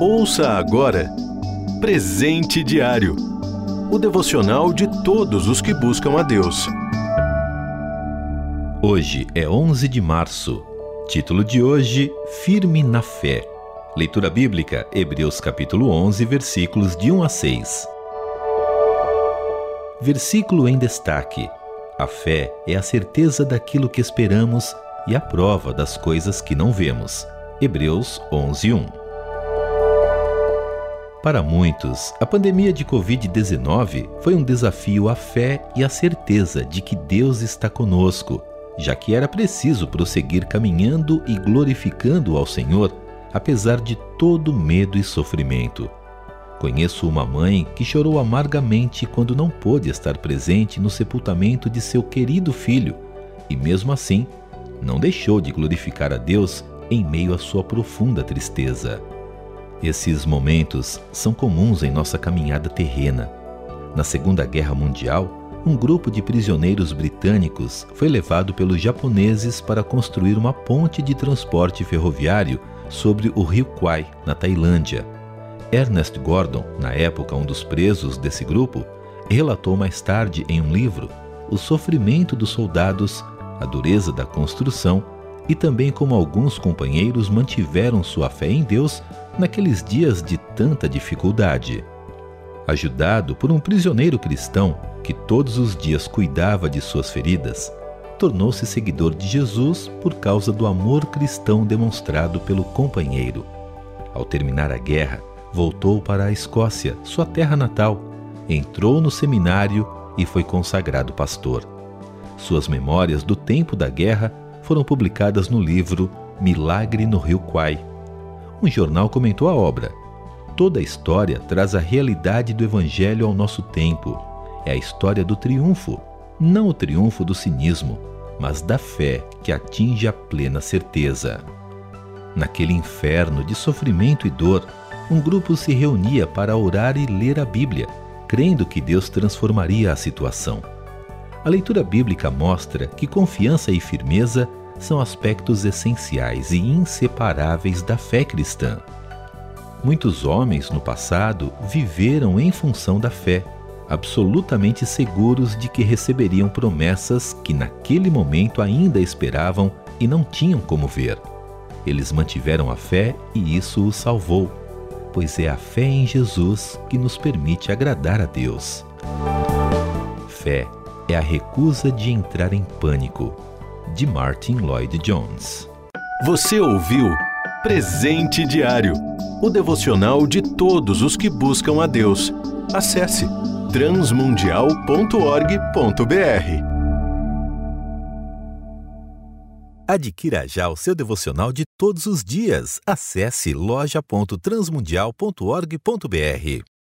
Ouça agora Presente Diário o devocional de todos os que buscam a Deus. Hoje é 11 de março. Título de hoje: Firme na fé. Leitura bíblica: Hebreus capítulo 11, versículos de 1 a 6. Versículo em destaque: A fé é a certeza daquilo que esperamos e a prova das coisas que não vemos. Hebreus 11, 1. Para muitos, a pandemia de Covid-19 foi um desafio à fé e à certeza de que Deus está conosco, já que era preciso prosseguir caminhando e glorificando ao Senhor, apesar de todo medo e sofrimento. Conheço uma mãe que chorou amargamente quando não pôde estar presente no sepultamento de seu querido filho, e mesmo assim, não deixou de glorificar a Deus em meio à sua profunda tristeza. Esses momentos são comuns em nossa caminhada terrena. Na Segunda Guerra Mundial, um grupo de prisioneiros britânicos foi levado pelos japoneses para construir uma ponte de transporte ferroviário sobre o rio Kwai, na Tailândia. Ernest Gordon, na época um dos presos desse grupo, relatou mais tarde em um livro o sofrimento dos soldados, a dureza da construção e também como alguns companheiros mantiveram sua fé em Deus naqueles dias de tanta dificuldade. Ajudado por um prisioneiro cristão que todos os dias cuidava de suas feridas, tornou-se seguidor de Jesus por causa do amor cristão demonstrado pelo companheiro. Ao terminar a guerra, voltou para a Escócia, sua terra natal, entrou no seminário e foi consagrado pastor. Suas memórias do tempo da guerra foram publicadas no livro Milagre no Rio Kwai, um jornal comentou a obra. Toda a história traz a realidade do Evangelho ao nosso tempo. É a história do triunfo, não o triunfo do cinismo, mas da fé que atinge a plena certeza. Naquele inferno de sofrimento e dor, um grupo se reunia para orar e ler a Bíblia, crendo que Deus transformaria a situação. A leitura bíblica mostra que confiança e firmeza são aspectos essenciais e inseparáveis da fé cristã. Muitos homens no passado viveram em função da fé, absolutamente seguros de que receberiam promessas que naquele momento ainda esperavam e não tinham como ver. Eles mantiveram a fé e isso os salvou, pois é a fé em Jesus que nos permite agradar a Deus. Fé é a recusa de entrar em pânico de Martin Lloyd Jones. Você ouviu Presente Diário o devocional de todos os que buscam a Deus. Acesse transmundial.org.br. Adquira já o seu devocional de todos os dias. Acesse loja.transmundial.org.br.